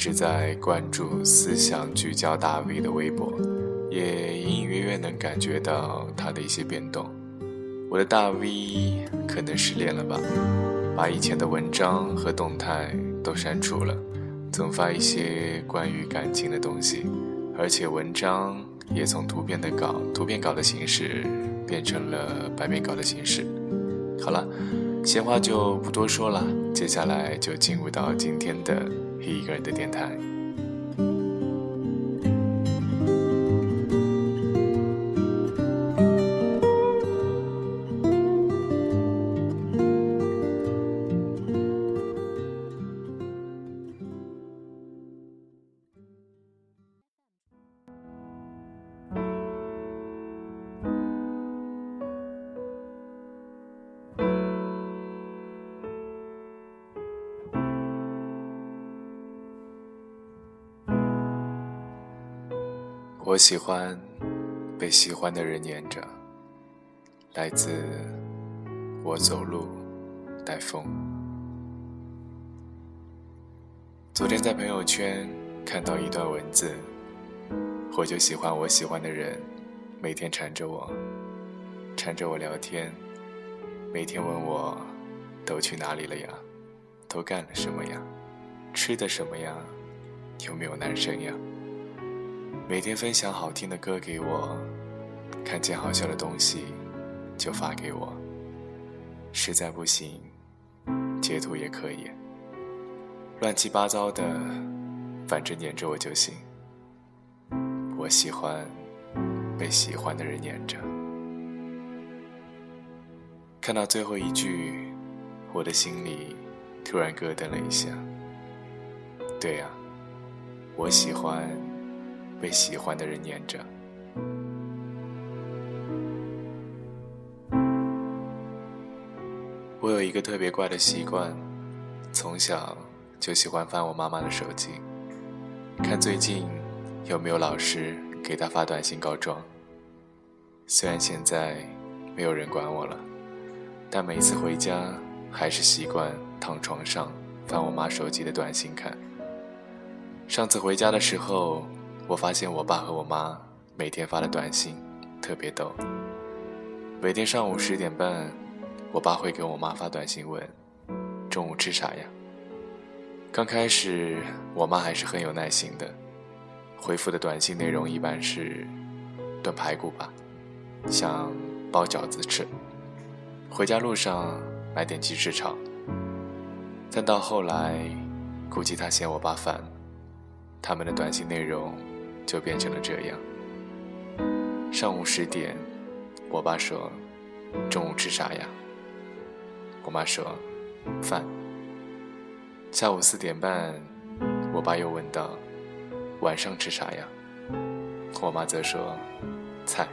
一直在关注思想聚焦大 V 的微博，也隐隐约约能感觉到他的一些变动。我的大 V 可能失恋了吧，把以前的文章和动态都删除了，总发一些关于感情的东西，而且文章也从图片的稿、图片稿的形式变成了白面稿的形式。好了。闲话就不多说了，接下来就进入到今天的一个人的电台。我喜欢被喜欢的人黏着。来自我走路带风。昨天在朋友圈看到一段文字，我就喜欢我喜欢的人，每天缠着我，缠着我聊天，每天问我都去哪里了呀，都干了什么呀，吃的什么呀，有没有男生呀？每天分享好听的歌给我，看见好笑的东西就发给我。实在不行，截图也可以。乱七八糟的，反正黏着我就行。我喜欢被喜欢的人黏着。看到最后一句，我的心里突然咯噔了一下。对呀，我喜欢。被喜欢的人黏着。我有一个特别怪的习惯，从小就喜欢翻我妈妈的手机，看最近有没有老师给她发短信告状。虽然现在没有人管我了，但每次回家还是习惯躺床上翻我妈手机的短信看。上次回家的时候。我发现我爸和我妈每天发的短信特别逗。每天上午十点半，我爸会给我妈发短信问：“中午吃啥呀？”刚开始，我妈还是很有耐心的，回复的短信内容一般是：“炖排骨吧，想包饺子吃。”回家路上买点鸡翅炒。但到后来，估计他嫌我爸烦，他们的短信内容。就变成了这样。上午十点，我爸说：“中午吃啥呀？”我妈说：“饭。”下午四点半，我爸又问道：“晚上吃啥呀？”我妈则说：“菜。”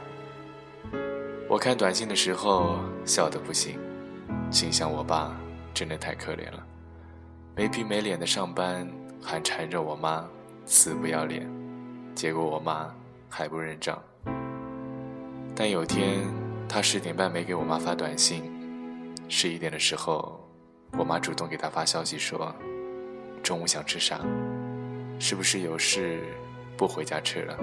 我看短信的时候笑得不行，心想我爸真的太可怜了，没皮没脸的上班，还缠着我妈，死不要脸。结果我妈还不认账。但有天，他十点半没给我妈发短信，十一点的时候，我妈主动给他发消息说：“中午想吃啥？是不是有事不回家吃了？”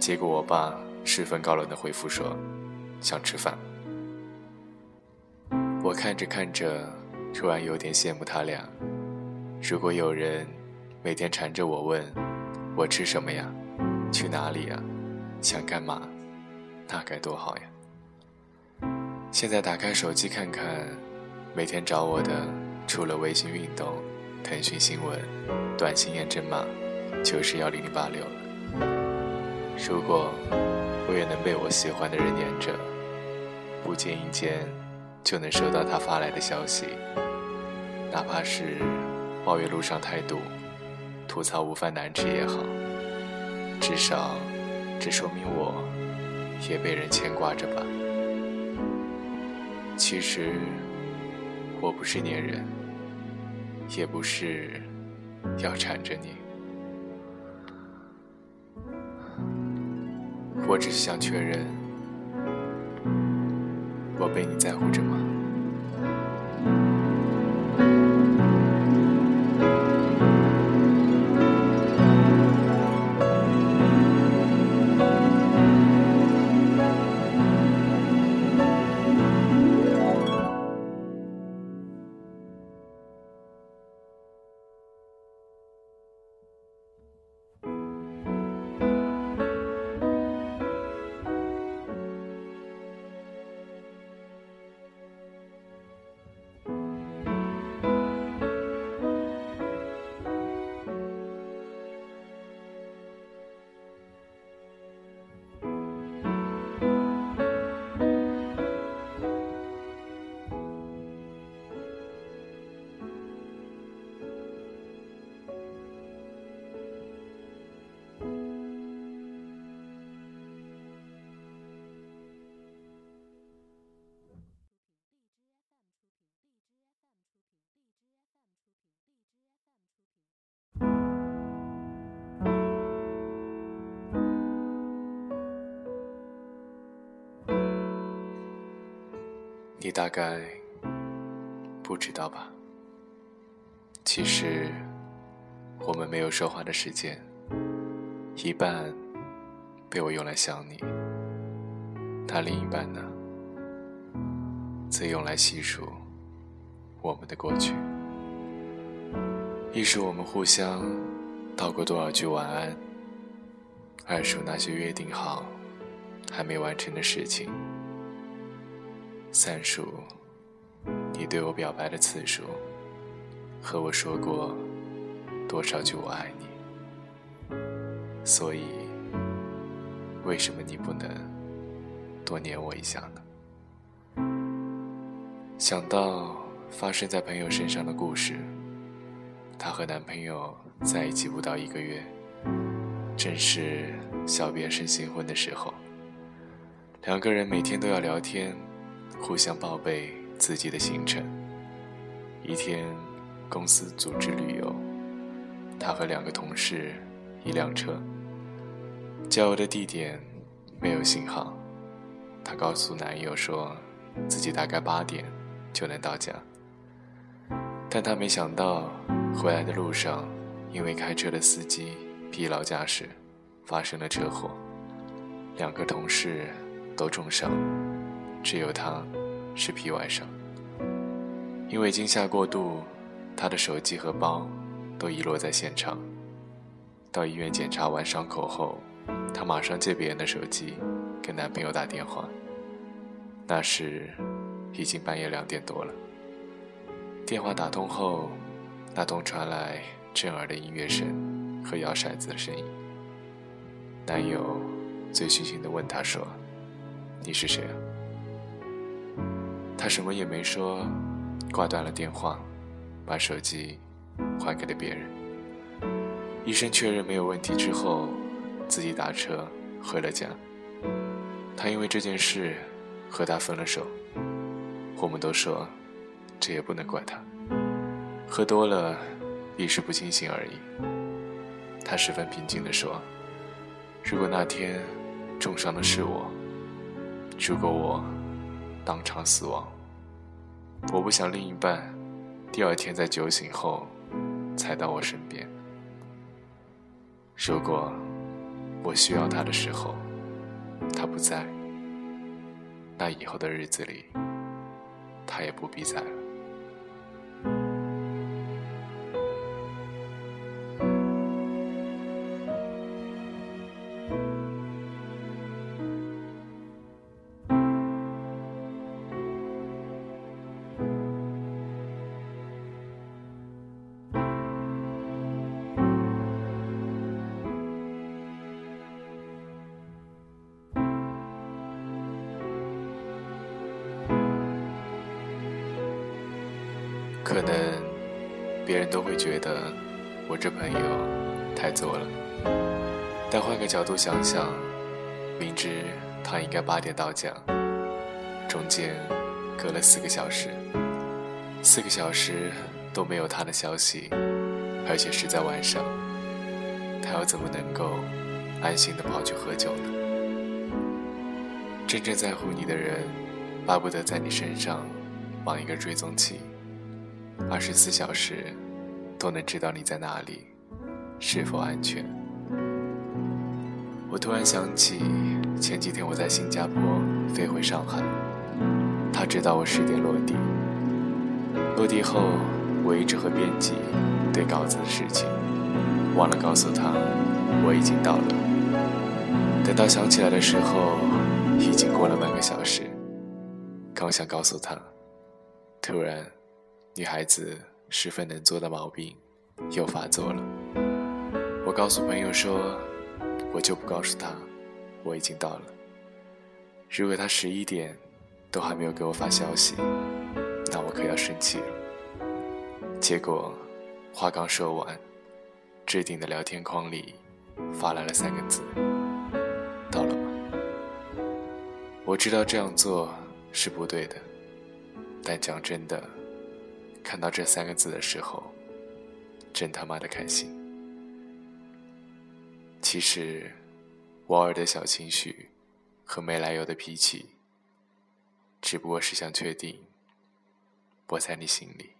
结果我爸十分高冷的回复说：“想吃饭。”我看着看着，突然有点羡慕他俩。如果有人每天缠着我问，我吃什么呀？去哪里呀？想干嘛？那该多好呀！现在打开手机看看，每天找我的除了微信运动、腾讯新闻、短信验证码，就是幺零零八六了。如果我也能被我喜欢的人黏着，不经意间就能收到他发来的消息，哪怕是抱怨路上太堵，吐槽午饭难吃也好，至少这说明我也被人牵挂着吧。其实我不是粘人，也不是要缠着你。我只是想确认，我被你在乎着吗？你大概不知道吧？其实我们没有说话的时间，一半被我用来想你，那另一半呢，则用来细数我们的过去。一是我们互相道过多少句晚安，二数那些约定好还没完成的事情。三数，你对我表白的次数，和我说过多少句我爱你。所以，为什么你不能多黏我一下呢？想到发生在朋友身上的故事，她和男朋友在一起不到一个月，正是小别胜新婚的时候，两个人每天都要聊天。互相报备自己的行程。一天，公司组织旅游，他和两个同事，一辆车。郊游的地点没有信号，她告诉男友说，自己大概八点就能到家。但她没想到，回来的路上，因为开车的司机疲劳驾驶，发生了车祸，两个同事都重伤。只有他，是皮外伤。因为惊吓过度，他的手机和包都遗落在现场。到医院检查完伤口后，她马上借别人的手机，给男朋友打电话。那时，已经半夜两点多了。电话打通后，那头传来震耳的音乐声和摇骰子的声音。男友醉醺醺地问她说：“你是谁啊？”他什么也没说，挂断了电话，把手机还给了别人。医生确认没有问题之后，自己打车回了家。他因为这件事和他分了手。我们都说，这也不能怪他，喝多了，一时不清醒而已。他十分平静地说：“如果那天重伤的是我，如果我……”当场死亡。我不想另一半第二天在酒醒后才到我身边。如果我需要他的时候，他不在，那以后的日子里，他也不必在了。可能别人都会觉得我这朋友太作了，但换个角度想想，明知他应该八点到家，中间隔了四个小时，四个小时都没有他的消息，而且是在晚上，他又怎么能够安心的跑去喝酒呢？真正在乎你的人，巴不得在你身上绑一个追踪器。二十四小时都能知道你在哪里，是否安全。我突然想起前几天我在新加坡飞回上海，他知道我十点落地。落地后，我一直和编辑对稿子的事情，忘了告诉他我已经到了。等到想起来的时候，已经过了半个小时。刚想告诉他，突然。女孩子十分能做的毛病又发作了。我告诉朋友说，我就不告诉他我已经到了。如果他十一点都还没有给我发消息，那我可要生气了。结果话刚说完，置顶的聊天框里发来了三个字：“到了吗？”我知道这样做是不对的，但讲真的。看到这三个字的时候，真他妈的开心。其实，偶尔的小情绪和没来由的脾气，只不过是想确定我在你心里。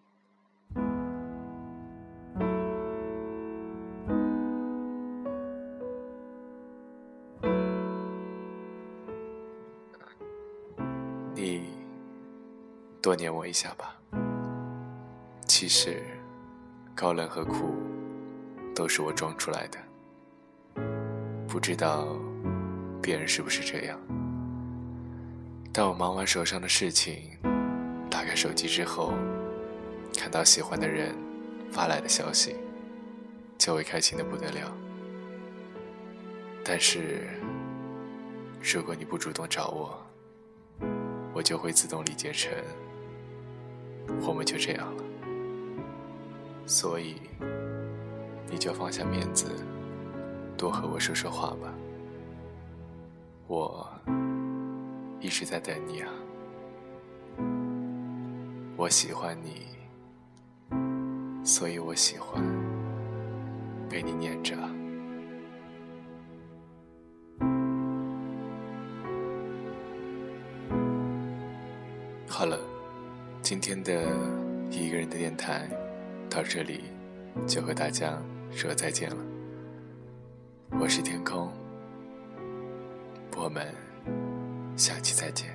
你多念我一下吧。其实，高冷和苦，都是我装出来的。不知道别人是不是这样？当我忙完手上的事情，打开手机之后，看到喜欢的人发来的消息，就会开心的不得了。但是，如果你不主动找我，我就会自动理解成，我们就这样了。所以，你就放下面子，多和我说说话吧。我一直在等你啊，我喜欢你，所以我喜欢被你念着。好了，今天的一个人的电台。到这里，就和大家说再见了。我是天空，我们下期再见。